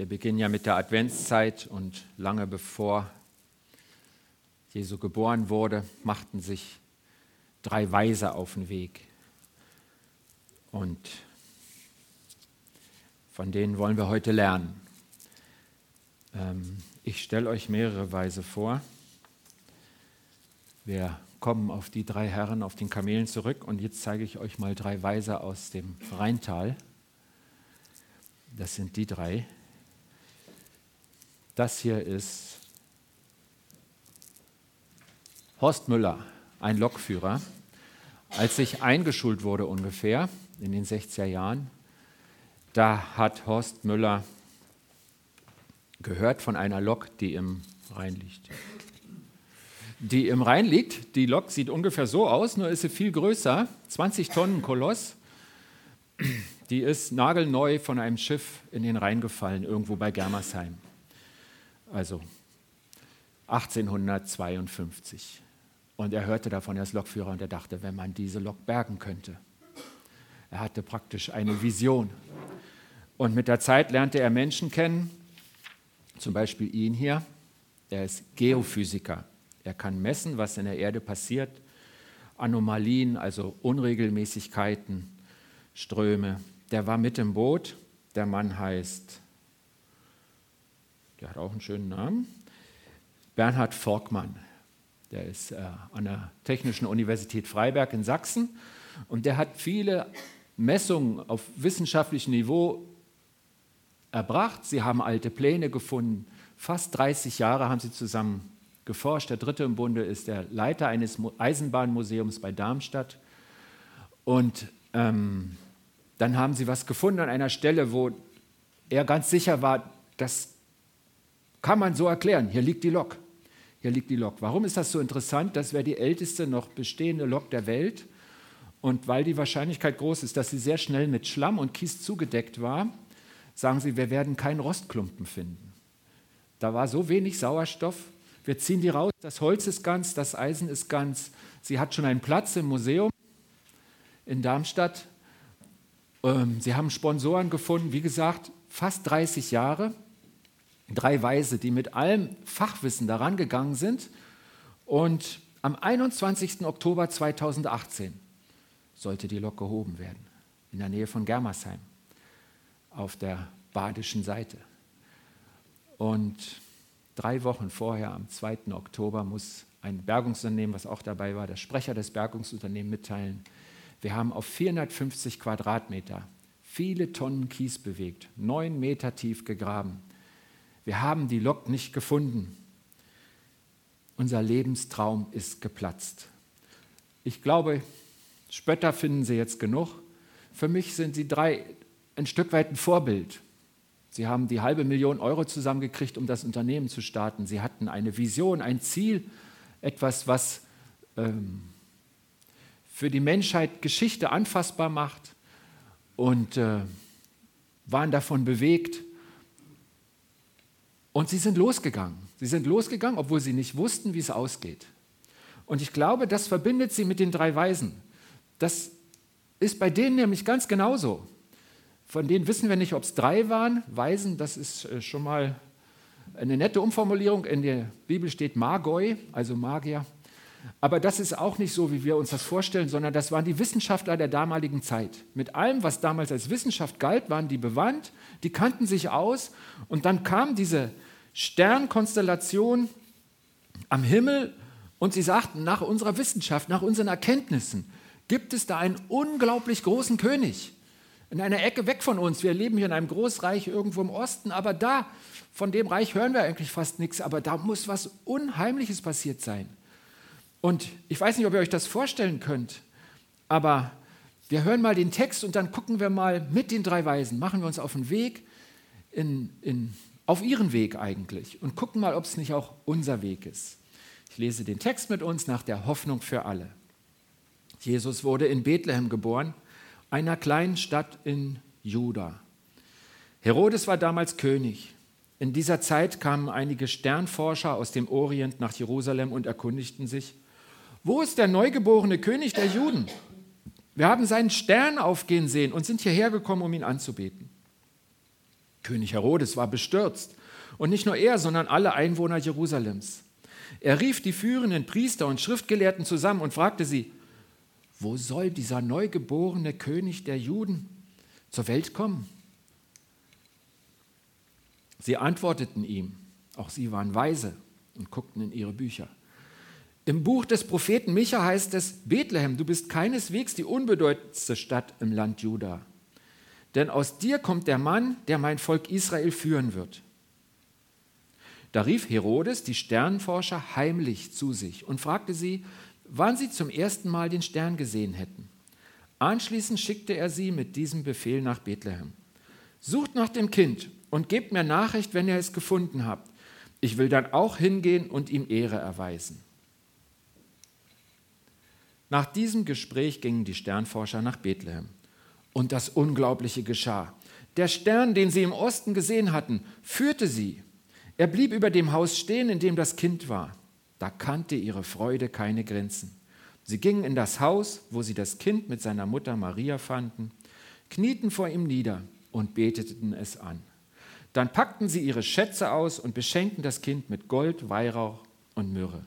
Wir beginnen ja mit der Adventszeit und lange bevor Jesu geboren wurde, machten sich drei Weise auf den Weg. Und von denen wollen wir heute lernen. Ähm, ich stelle euch mehrere Weise vor. Wir kommen auf die drei Herren auf den Kamelen zurück und jetzt zeige ich euch mal drei Weise aus dem Rheintal. Das sind die drei. Das hier ist Horst Müller, ein Lokführer. Als ich eingeschult wurde ungefähr in den 60er Jahren, da hat Horst Müller gehört von einer Lok, die im Rhein liegt. Die im Rhein liegt, die Lok sieht ungefähr so aus, nur ist sie viel größer, 20 Tonnen Koloss. Die ist nagelneu von einem Schiff in den Rhein gefallen, irgendwo bei Germersheim. Also 1852. Und er hörte davon, er ist Lokführer, und er dachte, wenn man diese Lok bergen könnte. Er hatte praktisch eine Vision. Und mit der Zeit lernte er Menschen kennen, zum Beispiel ihn hier. Er ist Geophysiker. Er kann messen, was in der Erde passiert. Anomalien, also Unregelmäßigkeiten, Ströme. Der war mit im Boot. Der Mann heißt, der hat auch einen schönen Namen, Bernhard Volkmann. Der ist äh, an der Technischen Universität Freiberg in Sachsen und der hat viele Messungen auf wissenschaftlichem Niveau erbracht. Sie haben alte Pläne gefunden. Fast 30 Jahre haben sie zusammen geforscht. Der dritte im Bunde ist der Leiter eines Eisenbahnmuseums bei Darmstadt. Und ähm, dann haben sie was gefunden an einer Stelle, wo er ganz sicher war, das kann man so erklären. Hier liegt die Lok. Hier liegt die Lok. Warum ist das so interessant? Das wäre die älteste noch bestehende Lok der Welt. Und weil die Wahrscheinlichkeit groß ist, dass sie sehr schnell mit Schlamm und Kies zugedeckt war, sagen sie, wir werden keinen Rostklumpen finden. Da war so wenig Sauerstoff. Wir ziehen die raus. Das Holz ist ganz, das Eisen ist ganz. Sie hat schon einen Platz im Museum in Darmstadt. Ähm, sie haben Sponsoren gefunden, wie gesagt, fast 30 Jahre. Drei Weise, die mit allem Fachwissen daran gegangen sind. Und am 21. Oktober 2018 sollte die Lok gehoben werden, in der Nähe von Germersheim auf der badischen Seite. Und drei Wochen vorher, am 2. Oktober, muss ein Bergungsunternehmen, was auch dabei war, der Sprecher des Bergungsunternehmens mitteilen, wir haben auf 450 Quadratmeter viele Tonnen Kies bewegt, neun Meter tief gegraben. Wir haben die Lok nicht gefunden. Unser Lebenstraum ist geplatzt. Ich glaube, Spötter finden Sie jetzt genug. Für mich sind Sie drei ein Stück weit ein Vorbild. Sie haben die halbe Million Euro zusammengekriegt, um das Unternehmen zu starten. Sie hatten eine Vision, ein Ziel, etwas, was ähm, für die Menschheit Geschichte anfassbar macht und äh, waren davon bewegt. Und sie sind losgegangen. Sie sind losgegangen, obwohl sie nicht wussten, wie es ausgeht. Und ich glaube, das verbindet sie mit den drei Weisen. Das ist bei denen nämlich ganz genauso. Von denen wissen wir nicht, ob es drei waren. Weisen, das ist äh, schon mal eine nette Umformulierung. In der Bibel steht Magoi, also Magier. Aber das ist auch nicht so, wie wir uns das vorstellen, sondern das waren die Wissenschaftler der damaligen Zeit. Mit allem, was damals als Wissenschaft galt, waren die bewandt, die kannten sich aus. Und dann kam diese Sternkonstellation am Himmel und sie sagten, nach unserer Wissenschaft, nach unseren Erkenntnissen, gibt es da einen unglaublich großen König in einer Ecke weg von uns. Wir leben hier in einem Großreich irgendwo im Osten, aber da, von dem Reich hören wir eigentlich fast nichts, aber da muss was Unheimliches passiert sein. Und ich weiß nicht, ob ihr euch das vorstellen könnt, aber wir hören mal den Text und dann gucken wir mal mit den drei Weisen, machen wir uns auf den Weg, in, in, auf ihren Weg eigentlich und gucken mal, ob es nicht auch unser Weg ist. Ich lese den Text mit uns nach der Hoffnung für alle. Jesus wurde in Bethlehem geboren einer kleinen Stadt in Juda. Herodes war damals König. In dieser Zeit kamen einige Sternforscher aus dem Orient nach Jerusalem und erkundigten sich, wo ist der neugeborene König der Juden? Wir haben seinen Stern aufgehen sehen und sind hierher gekommen, um ihn anzubeten. König Herodes war bestürzt. Und nicht nur er, sondern alle Einwohner Jerusalems. Er rief die führenden Priester und Schriftgelehrten zusammen und fragte sie, wo soll dieser neugeborene König der Juden zur Welt kommen? Sie antworteten ihm, auch sie waren weise und guckten in ihre Bücher. Im Buch des Propheten Micha heißt es, Bethlehem, du bist keineswegs die unbedeutendste Stadt im Land Juda. Denn aus dir kommt der Mann, der mein Volk Israel führen wird. Da rief Herodes die Sternenforscher heimlich zu sich und fragte sie, wann sie zum ersten Mal den Stern gesehen hätten. Anschließend schickte er sie mit diesem Befehl nach Bethlehem. Sucht nach dem Kind und gebt mir Nachricht, wenn ihr es gefunden habt. Ich will dann auch hingehen und ihm Ehre erweisen. Nach diesem Gespräch gingen die Sternforscher nach Bethlehem. Und das Unglaubliche geschah. Der Stern, den sie im Osten gesehen hatten, führte sie. Er blieb über dem Haus stehen, in dem das Kind war. Da kannte ihre Freude keine Grenzen. Sie gingen in das Haus, wo sie das Kind mit seiner Mutter Maria fanden, knieten vor ihm nieder und beteten es an. Dann packten sie ihre Schätze aus und beschenkten das Kind mit Gold, Weihrauch und Myrrhe.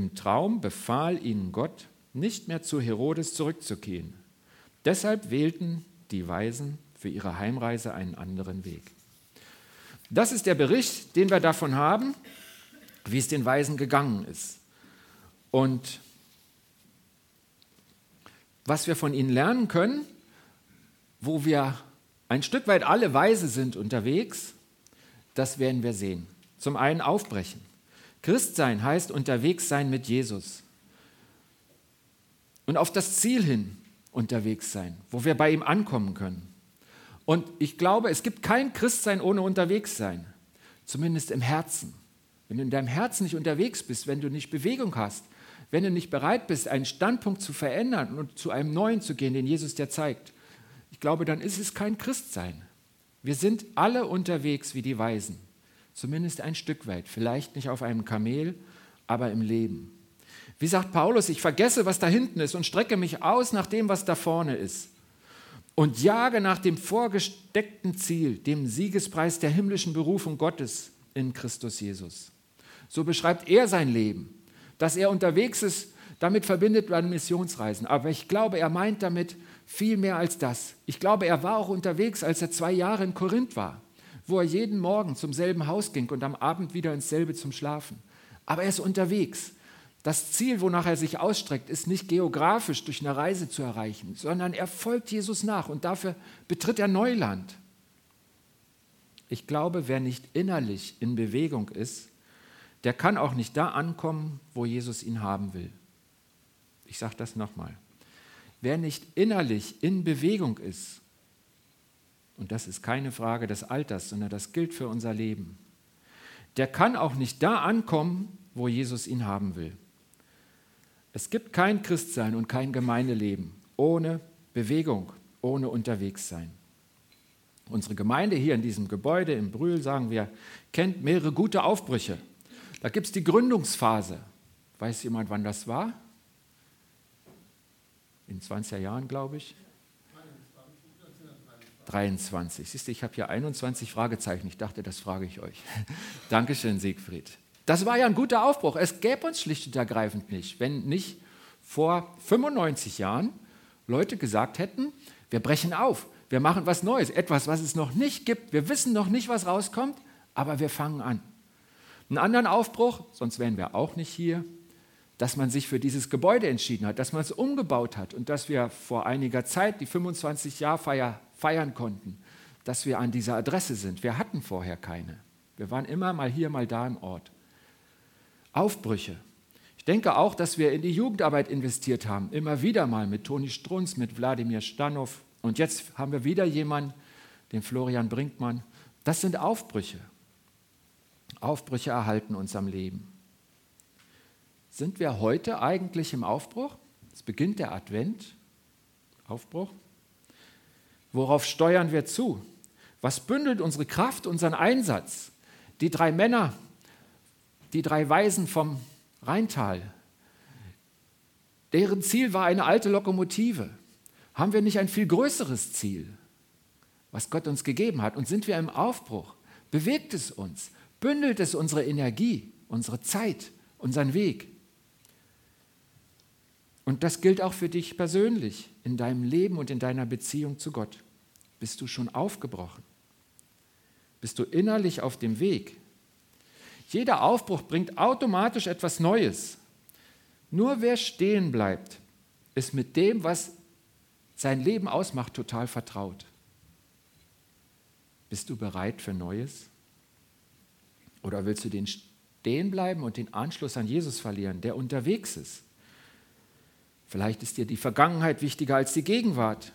Im Traum befahl ihnen Gott, nicht mehr zu Herodes zurückzukehren. Deshalb wählten die Weisen für ihre Heimreise einen anderen Weg. Das ist der Bericht, den wir davon haben, wie es den Weisen gegangen ist. Und was wir von ihnen lernen können, wo wir ein Stück weit alle weise sind unterwegs, das werden wir sehen. Zum einen aufbrechen. Christsein heißt unterwegs sein mit Jesus. Und auf das Ziel hin unterwegs sein, wo wir bei ihm ankommen können. Und ich glaube, es gibt kein Christsein ohne unterwegs sein, zumindest im Herzen. Wenn du in deinem Herzen nicht unterwegs bist, wenn du nicht Bewegung hast, wenn du nicht bereit bist, einen Standpunkt zu verändern und zu einem neuen zu gehen, den Jesus dir zeigt, ich glaube, dann ist es kein Christsein. Wir sind alle unterwegs wie die Weisen, zumindest ein Stück weit, vielleicht nicht auf einem Kamel, aber im Leben. Wie sagt Paulus, ich vergesse, was da hinten ist und strecke mich aus nach dem, was da vorne ist und jage nach dem vorgesteckten Ziel, dem Siegespreis der himmlischen Berufung Gottes in Christus Jesus. So beschreibt er sein Leben, dass er unterwegs ist, damit verbindet man Missionsreisen. Aber ich glaube, er meint damit viel mehr als das. Ich glaube, er war auch unterwegs, als er zwei Jahre in Korinth war, wo er jeden Morgen zum selben Haus ging und am Abend wieder ins selbe zum Schlafen. Aber er ist unterwegs. Das Ziel, wonach er sich ausstreckt, ist nicht geografisch durch eine Reise zu erreichen, sondern er folgt Jesus nach und dafür betritt er Neuland. Ich glaube, wer nicht innerlich in Bewegung ist, der kann auch nicht da ankommen, wo Jesus ihn haben will. Ich sage das nochmal. Wer nicht innerlich in Bewegung ist, und das ist keine Frage des Alters, sondern das gilt für unser Leben, der kann auch nicht da ankommen, wo Jesus ihn haben will. Es gibt kein Christsein und kein Gemeindeleben ohne Bewegung, ohne Unterwegssein. Unsere Gemeinde hier in diesem Gebäude im Brühl, sagen wir, kennt mehrere gute Aufbrüche. Da gibt es die Gründungsphase. Weiß jemand, wann das war? In 20er Jahren, glaube ich. 23. Siehst du, ich habe hier 21 Fragezeichen. Ich dachte, das frage ich euch. Dankeschön, Siegfried. Das war ja ein guter Aufbruch. Es gäbe uns schlicht und ergreifend nicht, wenn nicht vor 95 Jahren Leute gesagt hätten, wir brechen auf, wir machen was Neues, etwas, was es noch nicht gibt. Wir wissen noch nicht, was rauskommt, aber wir fangen an. Einen anderen Aufbruch, sonst wären wir auch nicht hier, dass man sich für dieses Gebäude entschieden hat, dass man es umgebaut hat und dass wir vor einiger Zeit die 25-Jahr-Feier feiern konnten, dass wir an dieser Adresse sind. Wir hatten vorher keine. Wir waren immer mal hier, mal da im Ort. Aufbrüche. Ich denke auch, dass wir in die Jugendarbeit investiert haben, immer wieder mal mit Toni Strunz, mit Wladimir Stanow und jetzt haben wir wieder jemanden, den Florian Brinkmann. Das sind Aufbrüche. Aufbrüche erhalten uns am Leben. Sind wir heute eigentlich im Aufbruch? Es beginnt der Advent. Aufbruch. Worauf steuern wir zu? Was bündelt unsere Kraft, unseren Einsatz? Die drei Männer, die drei Weisen vom Rheintal. Deren Ziel war eine alte Lokomotive. Haben wir nicht ein viel größeres Ziel? was Gott uns gegeben hat. Und sind wir im Aufbruch? Bewegt es uns? Bündelt es unsere Energie, unsere Zeit, unseren Weg? Und das gilt auch für dich persönlich in deinem Leben und in deiner Beziehung zu Gott. Bist du schon aufgebrochen? Bist du innerlich auf dem Weg? Jeder Aufbruch bringt automatisch etwas Neues. Nur wer stehen bleibt, ist mit dem, was sein Leben ausmacht, total vertraut. Bist du bereit für Neues? Oder willst du den stehen bleiben und den Anschluss an Jesus verlieren, der unterwegs ist? Vielleicht ist dir die Vergangenheit wichtiger als die Gegenwart.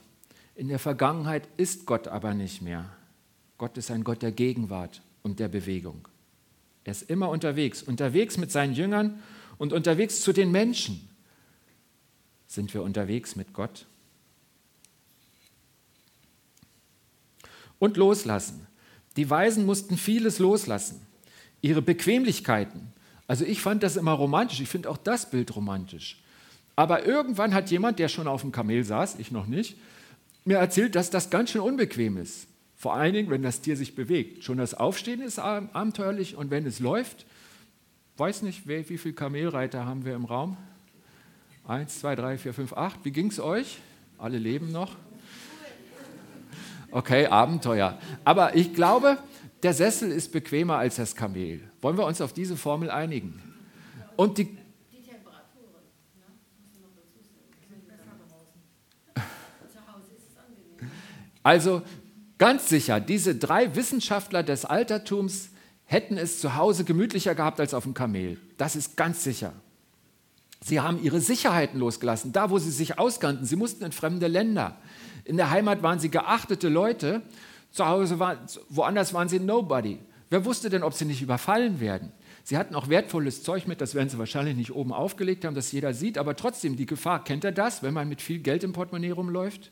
In der Vergangenheit ist Gott aber nicht mehr. Gott ist ein Gott der Gegenwart und der Bewegung. Er ist immer unterwegs, unterwegs mit seinen Jüngern und unterwegs zu den Menschen. Sind wir unterwegs mit Gott? Und loslassen. Die Weisen mussten vieles loslassen. Ihre Bequemlichkeiten. Also ich fand das immer romantisch, ich finde auch das Bild romantisch. Aber irgendwann hat jemand, der schon auf dem Kamel saß, ich noch nicht, mir erzählt, dass das ganz schön unbequem ist. Vor allen Dingen, wenn das Tier sich bewegt. Schon das Aufstehen ist abenteuerlich und wenn es läuft, weiß nicht, wie viele Kamelreiter haben wir im Raum? Eins, zwei, drei, vier, fünf, acht. Wie ging es euch? Alle leben noch? Okay, Abenteuer. Aber ich glaube, der Sessel ist bequemer als das Kamel. Wollen wir uns auf diese Formel einigen? Und die, Also ganz sicher, diese drei Wissenschaftler des Altertums hätten es zu Hause gemütlicher gehabt als auf dem Kamel. Das ist ganz sicher. Sie haben ihre Sicherheiten losgelassen, da wo sie sich auskannten. Sie mussten in fremde Länder. In der Heimat waren sie geachtete Leute, zu Hause waren, woanders waren sie Nobody. Wer wusste denn, ob sie nicht überfallen werden? Sie hatten auch wertvolles Zeug mit, das werden sie wahrscheinlich nicht oben aufgelegt haben, dass jeder sieht, aber trotzdem die Gefahr. Kennt ihr das, wenn man mit viel Geld im Portemonnaie rumläuft?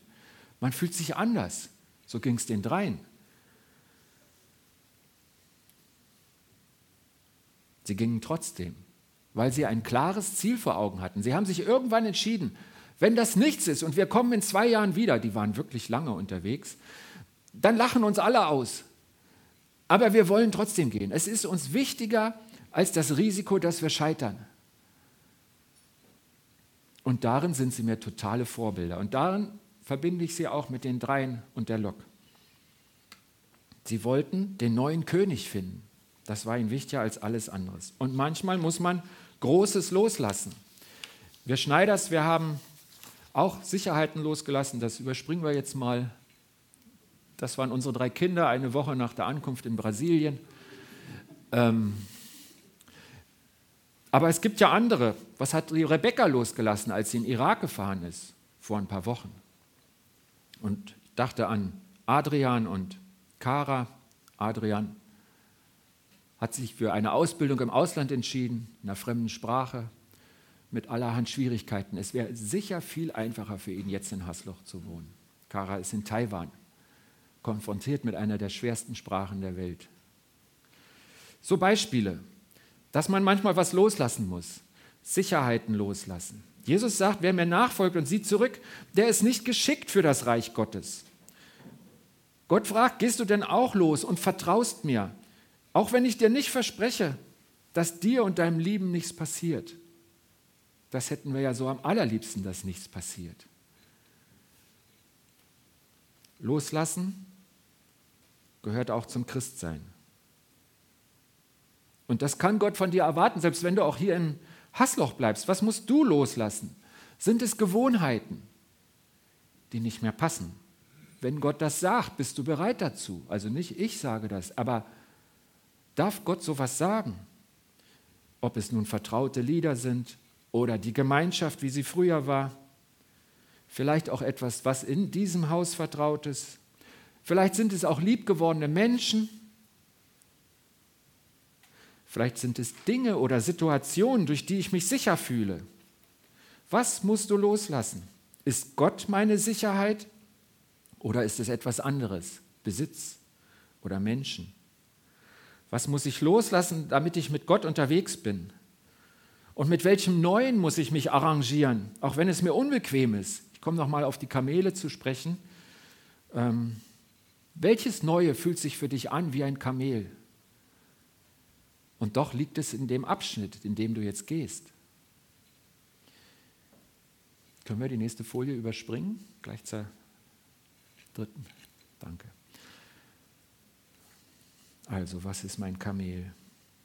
Man fühlt sich anders. So ging es den dreien. Sie gingen trotzdem, weil sie ein klares Ziel vor Augen hatten. Sie haben sich irgendwann entschieden, wenn das nichts ist und wir kommen in zwei Jahren wieder, die waren wirklich lange unterwegs, dann lachen uns alle aus. Aber wir wollen trotzdem gehen. Es ist uns wichtiger als das Risiko, dass wir scheitern. Und darin sind sie mir totale Vorbilder. Und darin verbinde ich sie auch mit den Dreien und der Lok. Sie wollten den neuen König finden. Das war ihnen wichtiger als alles anderes. Und manchmal muss man Großes loslassen. Wir Schneiders, wir haben auch Sicherheiten losgelassen. Das überspringen wir jetzt mal. Das waren unsere drei Kinder eine Woche nach der Ankunft in Brasilien. Ähm aber es gibt ja andere. Was hat die Rebecca losgelassen, als sie in den Irak gefahren ist, vor ein paar Wochen? Und dachte an Adrian und Kara. Adrian hat sich für eine Ausbildung im Ausland entschieden, in einer fremden Sprache, mit allerhand Schwierigkeiten. Es wäre sicher viel einfacher für ihn, jetzt in Hasloch zu wohnen. Kara ist in Taiwan, konfrontiert mit einer der schwersten Sprachen der Welt. So Beispiele, dass man manchmal was loslassen muss, Sicherheiten loslassen. Jesus sagt, wer mir nachfolgt und sieht zurück, der ist nicht geschickt für das Reich Gottes. Gott fragt, gehst du denn auch los und vertraust mir, auch wenn ich dir nicht verspreche, dass dir und deinem Lieben nichts passiert. Das hätten wir ja so am allerliebsten, dass nichts passiert. Loslassen gehört auch zum Christsein. Und das kann Gott von dir erwarten, selbst wenn du auch hier in Hassloch bleibst, was musst du loslassen? Sind es Gewohnheiten, die nicht mehr passen? Wenn Gott das sagt, bist du bereit dazu? Also nicht ich sage das, aber darf Gott sowas sagen? Ob es nun vertraute Lieder sind oder die Gemeinschaft, wie sie früher war, vielleicht auch etwas, was in diesem Haus vertraut ist. Vielleicht sind es auch liebgewordene Menschen, Vielleicht sind es Dinge oder Situationen, durch die ich mich sicher fühle. Was musst du loslassen? Ist Gott meine Sicherheit oder ist es etwas anderes? Besitz oder Menschen? Was muss ich loslassen, damit ich mit Gott unterwegs bin? Und mit welchem Neuen muss ich mich arrangieren, auch wenn es mir unbequem ist? Ich komme nochmal auf die Kamele zu sprechen. Ähm, Welches Neue fühlt sich für dich an wie ein Kamel? Und doch liegt es in dem Abschnitt, in dem du jetzt gehst. Können wir die nächste Folie überspringen? Gleich zur dritten. Danke. Also, was ist mein Kamel?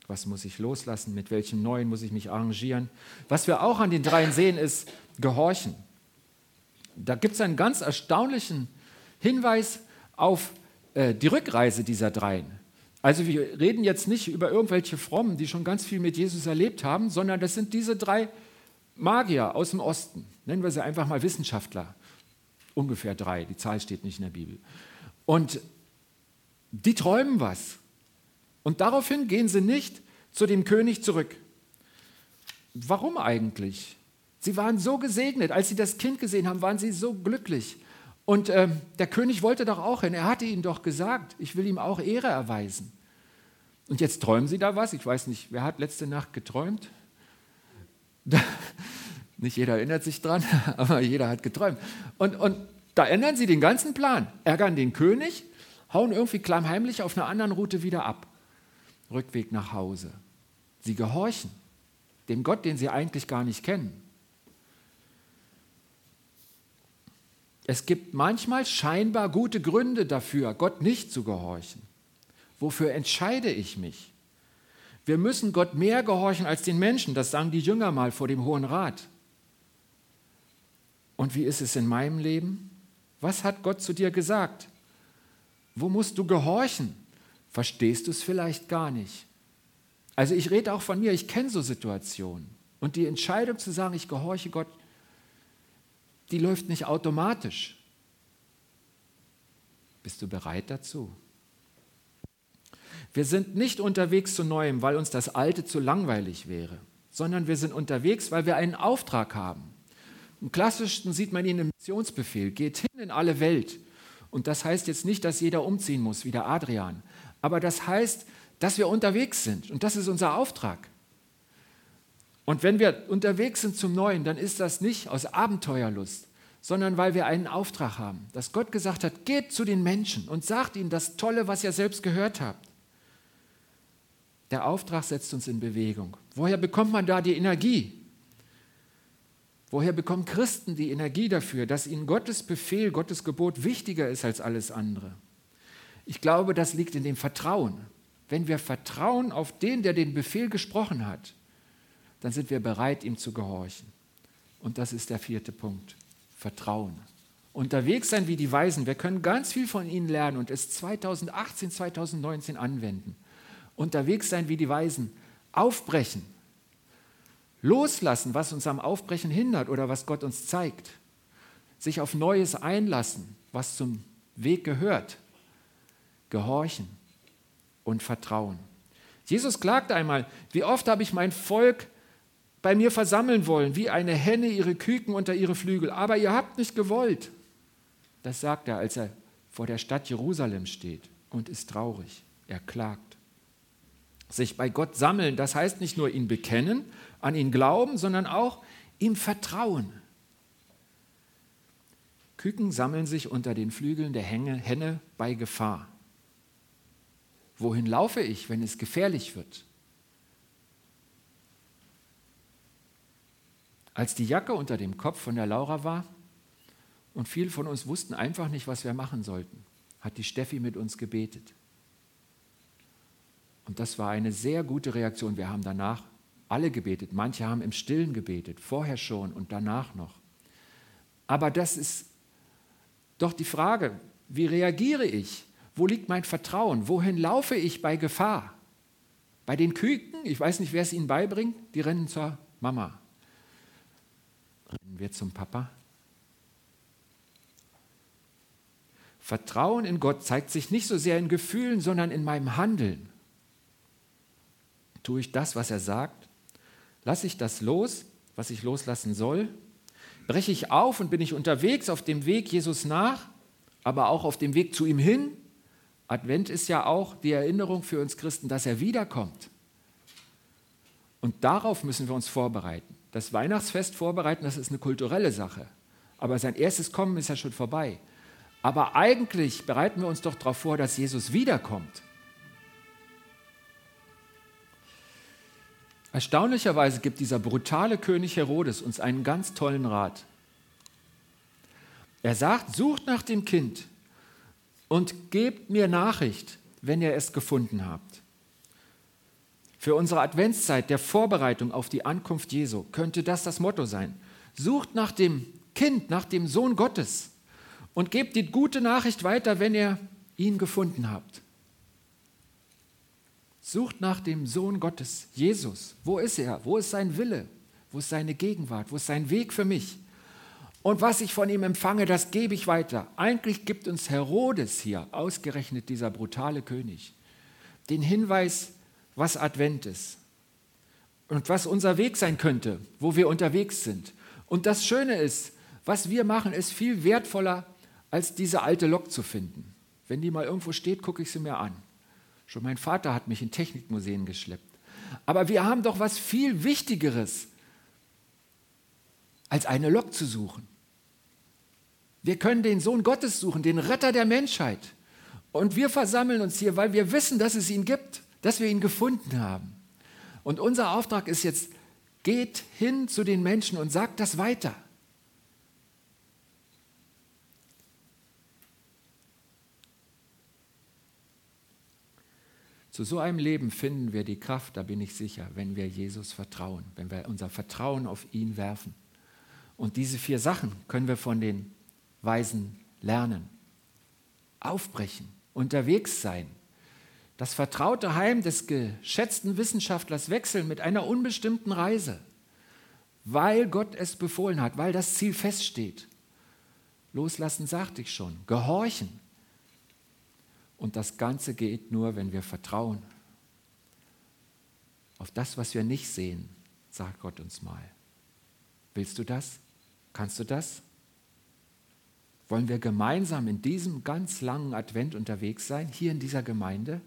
Was muss ich loslassen? Mit welchem neuen muss ich mich arrangieren? Was wir auch an den dreien sehen, ist Gehorchen. Da gibt es einen ganz erstaunlichen Hinweis auf äh, die Rückreise dieser dreien. Also wir reden jetzt nicht über irgendwelche Frommen, die schon ganz viel mit Jesus erlebt haben, sondern das sind diese drei Magier aus dem Osten. Nennen wir sie einfach mal Wissenschaftler. Ungefähr drei, die Zahl steht nicht in der Bibel. Und die träumen was. Und daraufhin gehen sie nicht zu dem König zurück. Warum eigentlich? Sie waren so gesegnet. Als sie das Kind gesehen haben, waren sie so glücklich. Und äh, der König wollte doch auch hin. Er hatte ihnen doch gesagt, ich will ihm auch Ehre erweisen. Und jetzt träumen sie da was. Ich weiß nicht, wer hat letzte Nacht geträumt? nicht jeder erinnert sich dran, aber jeder hat geträumt. Und, und da ändern sie den ganzen Plan, ärgern den König, hauen irgendwie klammheimlich auf einer anderen Route wieder ab. Rückweg nach Hause. Sie gehorchen dem Gott, den sie eigentlich gar nicht kennen. Es gibt manchmal scheinbar gute Gründe dafür, Gott nicht zu gehorchen. Wofür entscheide ich mich? Wir müssen Gott mehr gehorchen als den Menschen, das sagen die Jünger mal vor dem Hohen Rat. Und wie ist es in meinem Leben? Was hat Gott zu dir gesagt? Wo musst du gehorchen? Verstehst du es vielleicht gar nicht? Also ich rede auch von mir, ich kenne so Situationen. Und die Entscheidung zu sagen, ich gehorche Gott, die läuft nicht automatisch. Bist du bereit dazu? Wir sind nicht unterwegs zu Neuem, weil uns das Alte zu langweilig wäre, sondern wir sind unterwegs, weil wir einen Auftrag haben. Im klassischsten sieht man ihn im Missionsbefehl, geht hin in alle Welt. Und das heißt jetzt nicht, dass jeder umziehen muss, wie der Adrian, aber das heißt, dass wir unterwegs sind und das ist unser Auftrag. Und wenn wir unterwegs sind zum Neuen, dann ist das nicht aus Abenteuerlust, sondern weil wir einen Auftrag haben, dass Gott gesagt hat, geht zu den Menschen und sagt ihnen das Tolle, was ihr selbst gehört habt. Der Auftrag setzt uns in Bewegung. Woher bekommt man da die Energie? Woher bekommen Christen die Energie dafür, dass ihnen Gottes Befehl, Gottes Gebot wichtiger ist als alles andere? Ich glaube, das liegt in dem Vertrauen. Wenn wir vertrauen auf den, der den Befehl gesprochen hat, dann sind wir bereit, ihm zu gehorchen. Und das ist der vierte Punkt. Vertrauen. Unterwegs sein wie die Weisen. Wir können ganz viel von ihnen lernen und es 2018, 2019 anwenden. Unterwegs sein wie die Weisen. Aufbrechen. Loslassen, was uns am Aufbrechen hindert oder was Gott uns zeigt. Sich auf Neues einlassen, was zum Weg gehört. Gehorchen und Vertrauen. Jesus klagte einmal, wie oft habe ich mein Volk bei mir versammeln wollen, wie eine Henne ihre Küken unter ihre Flügel, aber ihr habt nicht gewollt. Das sagt er, als er vor der Stadt Jerusalem steht und ist traurig. Er klagt. Sich bei Gott sammeln, das heißt nicht nur ihn bekennen, an ihn glauben, sondern auch ihm vertrauen. Küken sammeln sich unter den Flügeln der Henne bei Gefahr. Wohin laufe ich, wenn es gefährlich wird? Als die Jacke unter dem Kopf von der Laura war und viele von uns wussten einfach nicht, was wir machen sollten, hat die Steffi mit uns gebetet. Und das war eine sehr gute Reaktion. Wir haben danach alle gebetet. Manche haben im Stillen gebetet, vorher schon und danach noch. Aber das ist doch die Frage, wie reagiere ich? Wo liegt mein Vertrauen? Wohin laufe ich bei Gefahr? Bei den Küken, ich weiß nicht, wer es ihnen beibringt, die rennen zur Mama. Rennen wir zum Papa? Vertrauen in Gott zeigt sich nicht so sehr in Gefühlen, sondern in meinem Handeln. Tue ich das, was er sagt? Lasse ich das los, was ich loslassen soll? Breche ich auf und bin ich unterwegs auf dem Weg Jesus nach, aber auch auf dem Weg zu ihm hin? Advent ist ja auch die Erinnerung für uns Christen, dass er wiederkommt. Und darauf müssen wir uns vorbereiten das Weihnachtsfest vorbereiten, das ist eine kulturelle Sache. Aber sein erstes Kommen ist ja schon vorbei. Aber eigentlich bereiten wir uns doch darauf vor, dass Jesus wiederkommt. Erstaunlicherweise gibt dieser brutale König Herodes uns einen ganz tollen Rat. Er sagt, sucht nach dem Kind und gebt mir Nachricht, wenn ihr es gefunden habt. Für unsere Adventszeit der Vorbereitung auf die Ankunft Jesu könnte das das Motto sein. Sucht nach dem Kind, nach dem Sohn Gottes und gebt die gute Nachricht weiter, wenn ihr ihn gefunden habt. Sucht nach dem Sohn Gottes, Jesus. Wo ist er? Wo ist sein Wille? Wo ist seine Gegenwart? Wo ist sein Weg für mich? Und was ich von ihm empfange, das gebe ich weiter. Eigentlich gibt uns Herodes hier, ausgerechnet dieser brutale König, den Hinweis, was Advent ist und was unser Weg sein könnte, wo wir unterwegs sind. Und das Schöne ist, was wir machen, ist viel wertvoller, als diese alte Lok zu finden. Wenn die mal irgendwo steht, gucke ich sie mir an. Schon mein Vater hat mich in Technikmuseen geschleppt. Aber wir haben doch was viel Wichtigeres, als eine Lok zu suchen. Wir können den Sohn Gottes suchen, den Retter der Menschheit. Und wir versammeln uns hier, weil wir wissen, dass es ihn gibt, dass wir ihn gefunden haben. Und unser Auftrag ist jetzt, geht hin zu den Menschen und sagt das weiter. Zu so einem Leben finden wir die Kraft, da bin ich sicher, wenn wir Jesus vertrauen, wenn wir unser Vertrauen auf ihn werfen. Und diese vier Sachen können wir von den Weisen lernen. Aufbrechen, unterwegs sein, das vertraute Heim des geschätzten Wissenschaftlers wechseln mit einer unbestimmten Reise, weil Gott es befohlen hat, weil das Ziel feststeht. Loslassen sagte ich schon, gehorchen, und das Ganze geht nur, wenn wir vertrauen. Auf das, was wir nicht sehen, sagt Gott uns mal. Willst du das? Kannst du das? Wollen wir gemeinsam in diesem ganz langen Advent unterwegs sein, hier in dieser Gemeinde?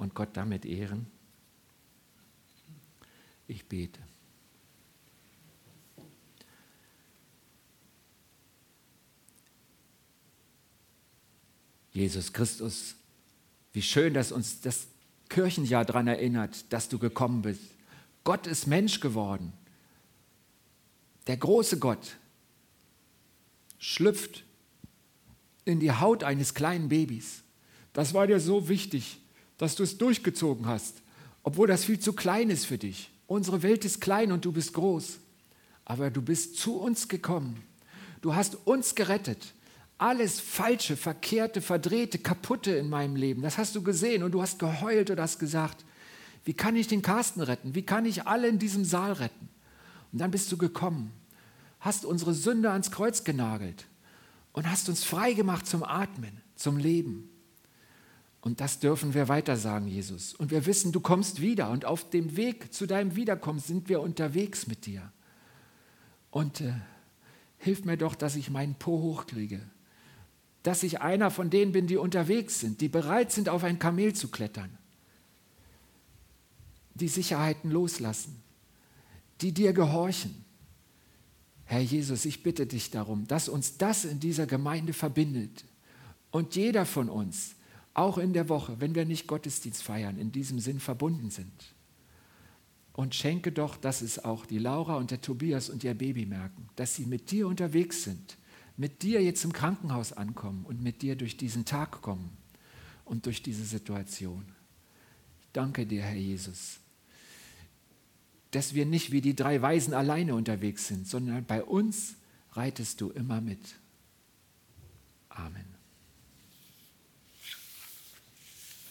Und Gott damit ehren? Ich bete. Jesus Christus, wie schön, dass uns das Kirchenjahr daran erinnert, dass du gekommen bist. Gott ist Mensch geworden. Der große Gott schlüpft in die Haut eines kleinen Babys. Das war dir so wichtig, dass du es durchgezogen hast, obwohl das viel zu klein ist für dich. Unsere Welt ist klein und du bist groß. Aber du bist zu uns gekommen. Du hast uns gerettet alles Falsche, Verkehrte, Verdrehte, Kaputte in meinem Leben. Das hast du gesehen und du hast geheult und hast gesagt, wie kann ich den Carsten retten? Wie kann ich alle in diesem Saal retten? Und dann bist du gekommen, hast unsere Sünde ans Kreuz genagelt und hast uns frei gemacht zum Atmen, zum Leben. Und das dürfen wir weiter sagen, Jesus. Und wir wissen, du kommst wieder und auf dem Weg zu deinem Wiederkommen sind wir unterwegs mit dir. Und äh, hilf mir doch, dass ich meinen Po hochkriege dass ich einer von denen bin, die unterwegs sind, die bereit sind, auf ein Kamel zu klettern, die Sicherheiten loslassen, die dir gehorchen. Herr Jesus, ich bitte dich darum, dass uns das in dieser Gemeinde verbindet und jeder von uns, auch in der Woche, wenn wir nicht Gottesdienst feiern, in diesem Sinn verbunden sind. Und schenke doch, dass es auch die Laura und der Tobias und ihr Baby merken, dass sie mit dir unterwegs sind mit dir jetzt im Krankenhaus ankommen und mit dir durch diesen Tag kommen und durch diese Situation. Ich danke dir, Herr Jesus, dass wir nicht wie die drei Weisen alleine unterwegs sind, sondern bei uns reitest du immer mit.